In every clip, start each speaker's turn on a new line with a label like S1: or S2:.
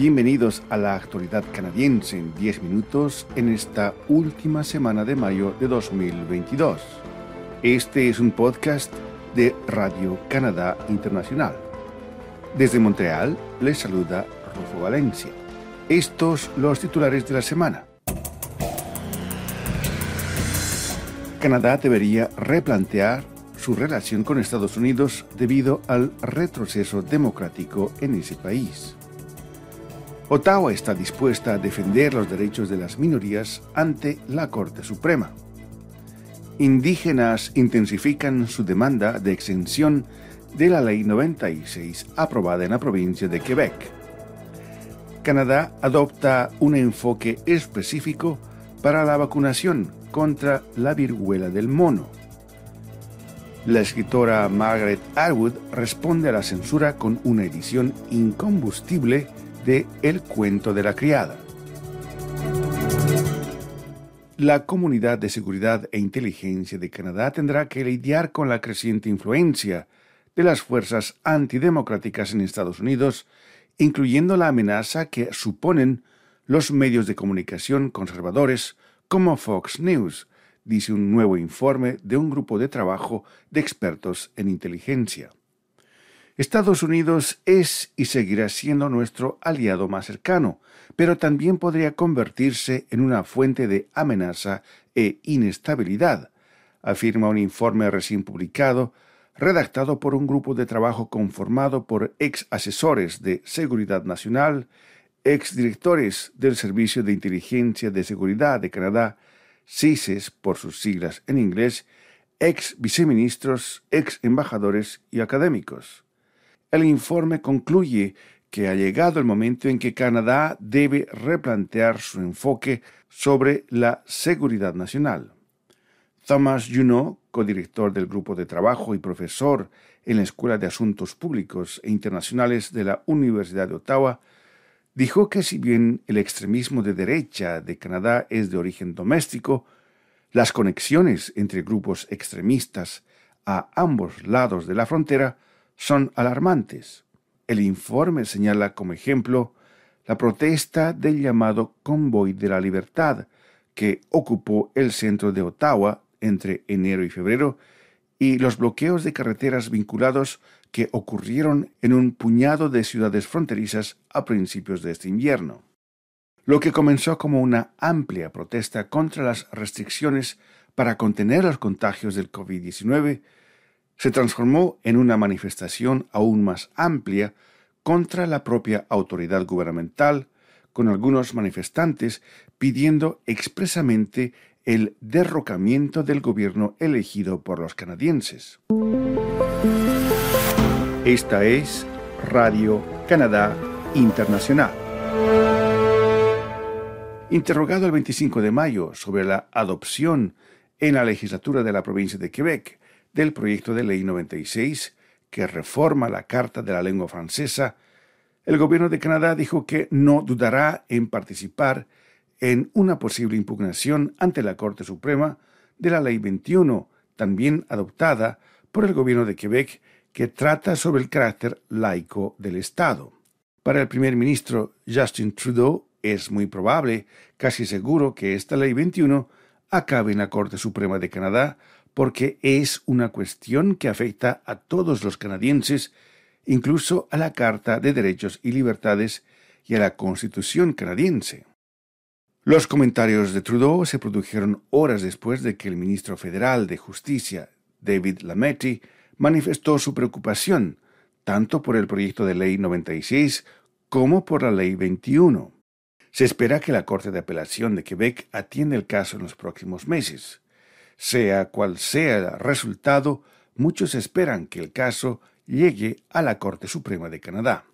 S1: Bienvenidos a la actualidad canadiense en 10 minutos en esta última semana de mayo de 2022. Este es un podcast de Radio Canadá Internacional. Desde Montreal les saluda Rufo Valencia. Estos los titulares de la semana. Canadá debería replantear su relación con Estados Unidos debido al retroceso democrático en ese país. Ottawa está dispuesta a defender los derechos de las minorías ante la Corte Suprema. Indígenas intensifican su demanda de exención de la Ley 96 aprobada en la provincia de Quebec. Canadá adopta un enfoque específico para la vacunación contra la viruela del mono. La escritora Margaret Atwood responde a la censura con una edición incombustible de El cuento de la criada. La Comunidad de Seguridad e Inteligencia de Canadá tendrá que lidiar con la creciente influencia de las fuerzas antidemocráticas en Estados Unidos, incluyendo la amenaza que suponen los medios de comunicación conservadores como Fox News, dice un nuevo informe de un grupo de trabajo de expertos en inteligencia. Estados Unidos es y seguirá siendo nuestro aliado más cercano, pero también podría convertirse en una fuente de amenaza e inestabilidad, afirma un informe recién publicado, redactado por un grupo de trabajo conformado por ex asesores de seguridad nacional, exdirectores del Servicio de Inteligencia de Seguridad de Canadá, CISES por sus siglas en inglés, ex viceministros, ex embajadores y académicos. El informe concluye que ha llegado el momento en que Canadá debe replantear su enfoque sobre la seguridad nacional. Thomas Junot, codirector del grupo de trabajo y profesor en la Escuela de Asuntos Públicos e Internacionales de la Universidad de Ottawa, dijo que si bien el extremismo de derecha de Canadá es de origen doméstico, las conexiones entre grupos extremistas a ambos lados de la frontera son alarmantes. El informe señala como ejemplo la protesta del llamado Convoy de la Libertad, que ocupó el centro de Ottawa entre enero y febrero, y los bloqueos de carreteras vinculados que ocurrieron en un puñado de ciudades fronterizas a principios de este invierno. Lo que comenzó como una amplia protesta contra las restricciones para contener los contagios del COVID-19 se transformó en una manifestación aún más amplia contra la propia autoridad gubernamental, con algunos manifestantes pidiendo expresamente el derrocamiento del gobierno elegido por los canadienses. Esta es Radio Canadá Internacional. Interrogado el 25 de mayo sobre la adopción en la legislatura de la provincia de Quebec del proyecto de ley 96 que reforma la Carta de la Lengua Francesa, el gobierno de Canadá dijo que no dudará en participar en una posible impugnación ante la Corte Suprema de la Ley 21, también adoptada por el gobierno de Quebec que trata sobre el carácter laico del Estado. Para el primer ministro Justin Trudeau es muy probable, casi seguro, que esta ley 21 acabe en la Corte Suprema de Canadá porque es una cuestión que afecta a todos los canadienses, incluso a la Carta de Derechos y Libertades y a la Constitución canadiense. Los comentarios de Trudeau se produjeron horas después de que el ministro federal de Justicia, David Lametti, manifestó su preocupación tanto por el proyecto de ley 96 como por la ley 21. Se espera que la Corte de Apelación de Quebec atienda el caso en los próximos meses. Sea cual sea el resultado, muchos esperan que el caso llegue a la Corte Suprema de Canadá.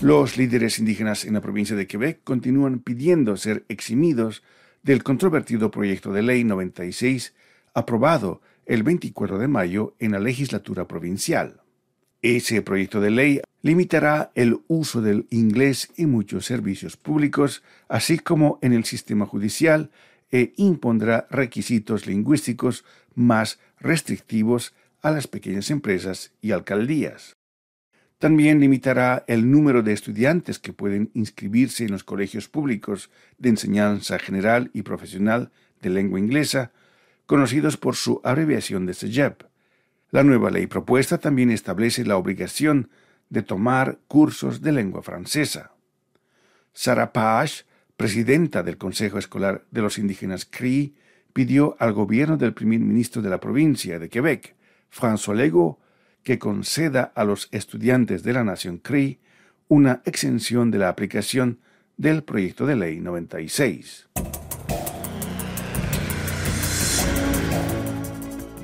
S1: Los líderes indígenas en la provincia de Quebec continúan pidiendo ser eximidos del controvertido proyecto de ley 96 aprobado el 24 de mayo en la legislatura provincial. Ese proyecto de ley limitará el uso del inglés en muchos servicios públicos, así como en el sistema judicial, e impondrá requisitos lingüísticos más restrictivos a las pequeñas empresas y alcaldías. También limitará el número de estudiantes que pueden inscribirse en los colegios públicos de enseñanza general y profesional de lengua inglesa, conocidos por su abreviación de CEGEP. La nueva ley propuesta también establece la obligación de tomar cursos de lengua francesa. Sarah Page, presidenta del Consejo Escolar de los Indígenas Cree, pidió al gobierno del primer ministro de la provincia de Quebec, François Legault, que conceda a los estudiantes de la nación Cree una exención de la aplicación del proyecto de ley 96.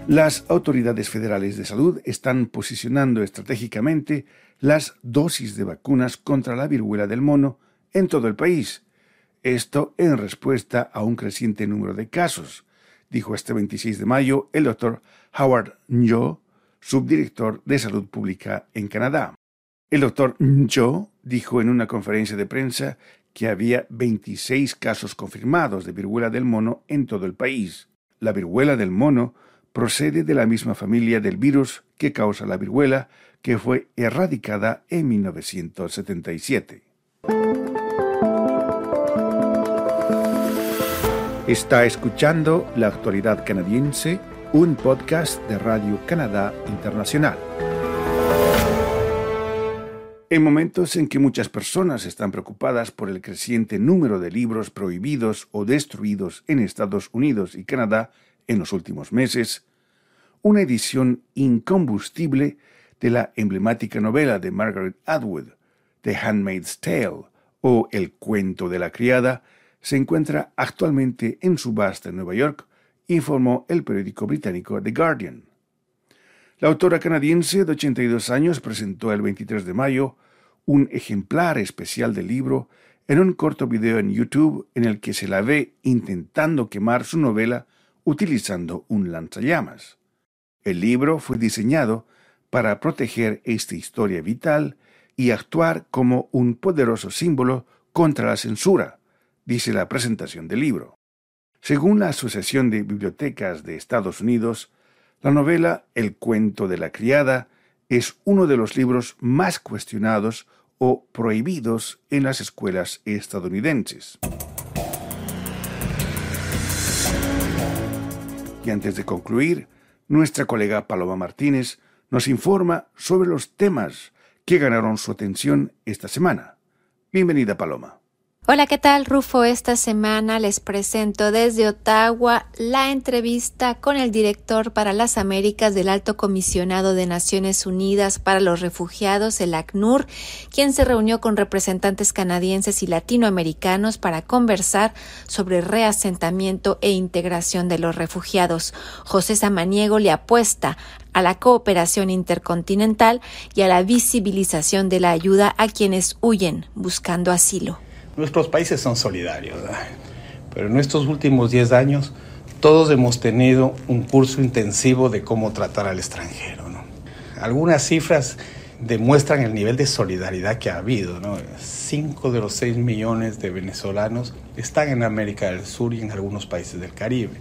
S1: Las autoridades federales de salud están posicionando estratégicamente las dosis de vacunas contra la viruela del mono en todo el país. Esto en respuesta a un creciente número de casos, dijo este 26 de mayo el doctor Howard Njo, subdirector de salud pública en Canadá. El doctor Njo dijo en una conferencia de prensa que había 26 casos confirmados de viruela del mono en todo el país. La viruela del mono procede de la misma familia del virus que causa la viruela, que fue erradicada en 1977. Está escuchando La Actualidad Canadiense, un podcast de Radio Canadá Internacional. En momentos en que muchas personas están preocupadas por el creciente número de libros prohibidos o destruidos en Estados Unidos y Canadá en los últimos meses, una edición incombustible de la emblemática novela de Margaret Atwood, The Handmaid's Tale o El cuento de la criada, se encuentra actualmente en subasta en Nueva York, informó el periódico británico The Guardian. La autora canadiense de 82 años presentó el 23 de mayo un ejemplar especial del libro en un corto video en YouTube en el que se la ve intentando quemar su novela utilizando un lanzallamas. El libro fue diseñado para proteger esta historia vital y actuar como un poderoso símbolo contra la censura, dice la presentación del libro. Según la Asociación de Bibliotecas de Estados Unidos, la novela El cuento de la criada es uno de los libros más cuestionados o prohibidos en las escuelas estadounidenses. Y antes de concluir, nuestra colega Paloma Martínez nos informa sobre los temas que ganaron su atención esta semana. Bienvenida, Paloma.
S2: Hola, ¿qué tal, Rufo? Esta semana les presento desde Ottawa la entrevista con el director para las Américas del Alto Comisionado de Naciones Unidas para los Refugiados, el ACNUR, quien se reunió con representantes canadienses y latinoamericanos para conversar sobre reasentamiento e integración de los refugiados. José Samaniego le apuesta a la cooperación intercontinental y a la visibilización de la ayuda a quienes huyen buscando asilo.
S3: Nuestros países son solidarios, pero en estos últimos 10 años todos hemos tenido un curso intensivo de cómo tratar al extranjero. Algunas cifras demuestran el nivel de solidaridad que ha habido. ¿no? Cinco de los seis millones de venezolanos están en América del Sur y en algunos países del Caribe.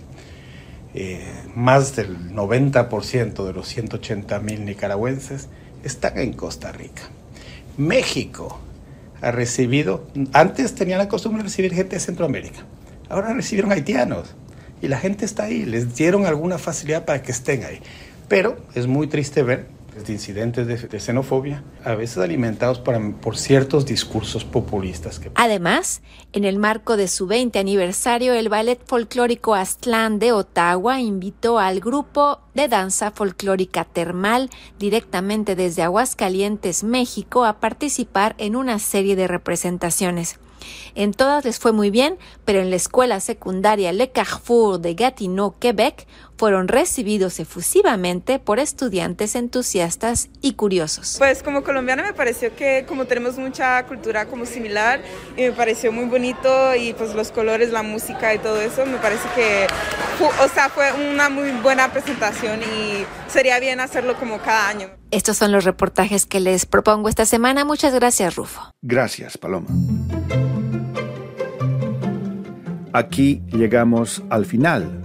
S3: Eh, más del 90% de los 180 mil nicaragüenses están en Costa Rica. México ha recibido, antes tenían la costumbre de recibir gente de Centroamérica, ahora recibieron haitianos y la gente está ahí, les dieron alguna facilidad para que estén ahí. Pero es muy triste ver de incidentes de, xenofobia, a veces alimentados por, ciertos discursos populistas.
S2: Además, en el marco de su 20 aniversario, el Ballet Folclórico Aztlán de Ottawa invitó al grupo de danza folclórica termal directamente desde Aguascalientes, México, a participar en una serie de representaciones. En todas les fue muy bien, pero en la escuela secundaria Le Carrefour de Gatineau, Quebec, fueron recibidos efusivamente por estudiantes entusiastas y curiosos.
S4: Pues como colombiana me pareció que como tenemos mucha cultura como similar y me pareció muy bonito y pues los colores, la música y todo eso, me parece que o sea, fue una muy buena presentación y sería bien hacerlo como cada año.
S2: Estos son los reportajes que les propongo esta semana. Muchas gracias, Rufo.
S1: Gracias, Paloma. Aquí llegamos al final